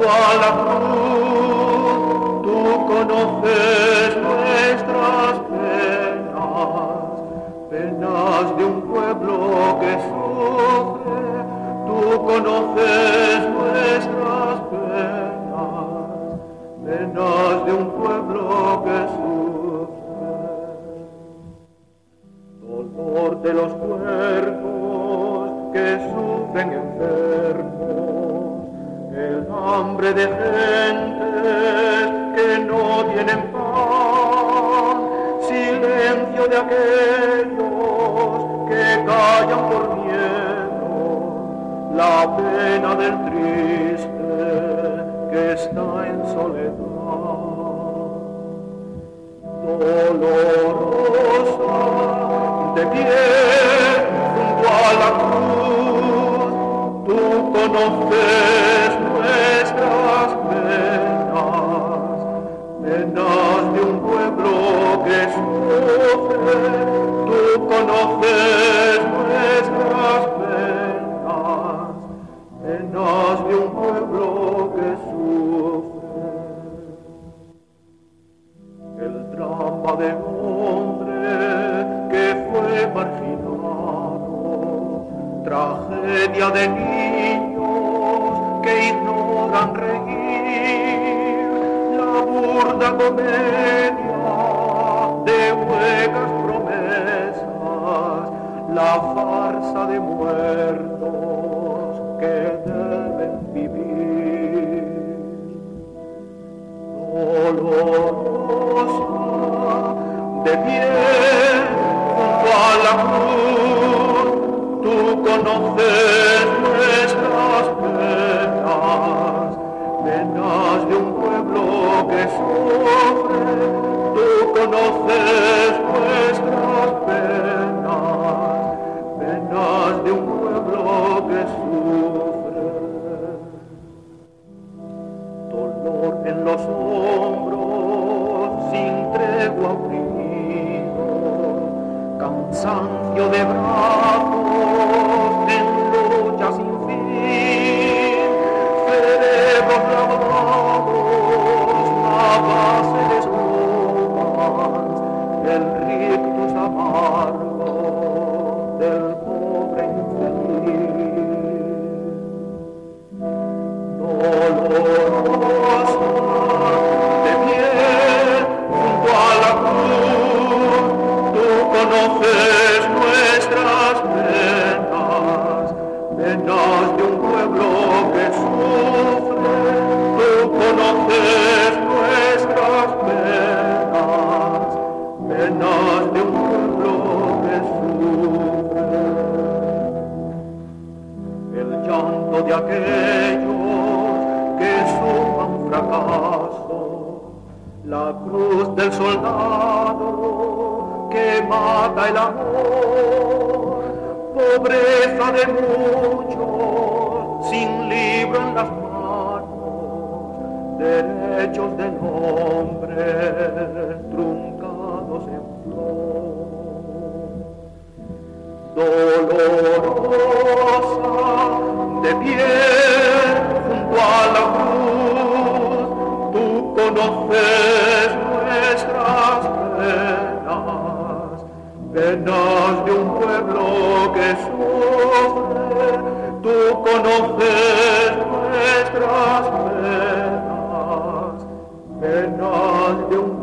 junto a la cruz, tú conoces nuestras penas, penas de un pueblo que sufre, tú conoces nuestras penas, penas de un pueblo que sufre. Dolor de los cuerpos que sufren enfermos el hambre de gentes que no tienen pan. Silencio de aquellos que callan por miedo. La pena del triste que está en soledad. Dolorosa de pie junto a la cruz, tú conoces penas de un pueblo que sufre. El drama de hombre que fue marginado, tragedia de niños que ignoran reír, la burda comedia de huecas promesas, la junto a la cruz, tú conoces nuestras penas, penas de un pueblo que sufre, tú conoces nuestras penas, penas de un pueblo que sufre. Dolor en los hombros, sin tregua song you'll. Penas de un pueblo que sufre. El llanto de aquellos que suman fracaso, la cruz del soldado que mata el amor, pobreza de muchos sin libro en las manos, derechos del hombre truncados Dolorosa de piel junto a la cruz, tú conoces nuestras penas, penas de un pueblo que sufre, tú conoces nuestras penas, penas de un pueblo